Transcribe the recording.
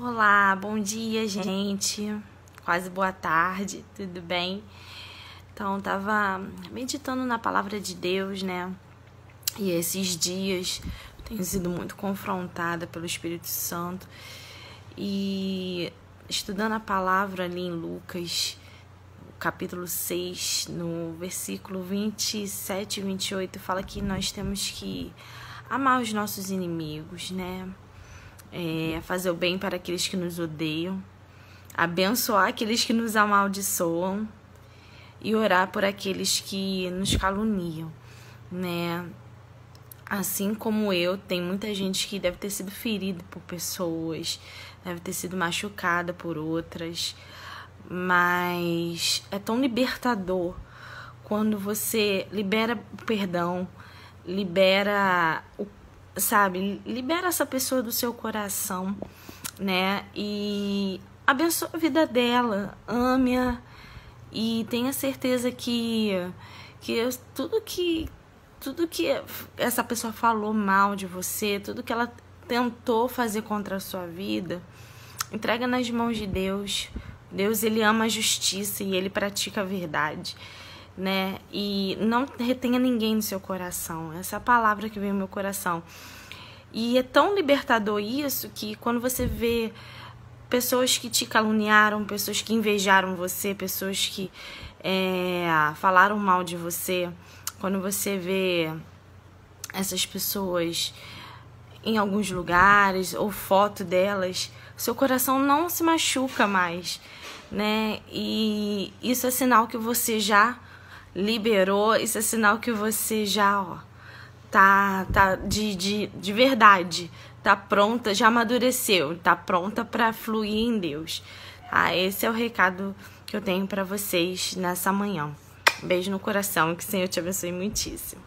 Olá, bom dia, gente. Quase boa tarde, tudo bem? Então, tava meditando na palavra de Deus, né? E esses dias tenho sido muito confrontada pelo Espírito Santo e estudando a palavra ali em Lucas, capítulo 6, no versículo 27 e 28, fala que nós temos que amar os nossos inimigos, né? É, fazer o bem para aqueles que nos odeiam, abençoar aqueles que nos amaldiçoam e orar por aqueles que nos caluniam, né? Assim como eu, tem muita gente que deve ter sido ferida por pessoas, deve ter sido machucada por outras, mas é tão libertador quando você libera o perdão, libera o sabe? Libera essa pessoa do seu coração, né? E abençoa a vida dela, ame-a e tenha certeza que que tudo que tudo que essa pessoa falou mal de você, tudo que ela tentou fazer contra a sua vida, entrega nas mãos de Deus. Deus ele ama a justiça e ele pratica a verdade, né? E não retenha ninguém no seu coração. Essa é a palavra que vem no meu coração. E é tão libertador isso que quando você vê pessoas que te caluniaram, pessoas que invejaram você, pessoas que é, falaram mal de você, quando você vê essas pessoas em alguns lugares ou foto delas, seu coração não se machuca mais, né? E isso é sinal que você já liberou, isso é sinal que você já, ó, tá, tá de, de, de verdade, tá pronta, já amadureceu, tá pronta para fluir em Deus. Ah, esse é o recado que eu tenho para vocês nessa manhã. beijo no coração, que o Senhor te abençoe muitíssimo.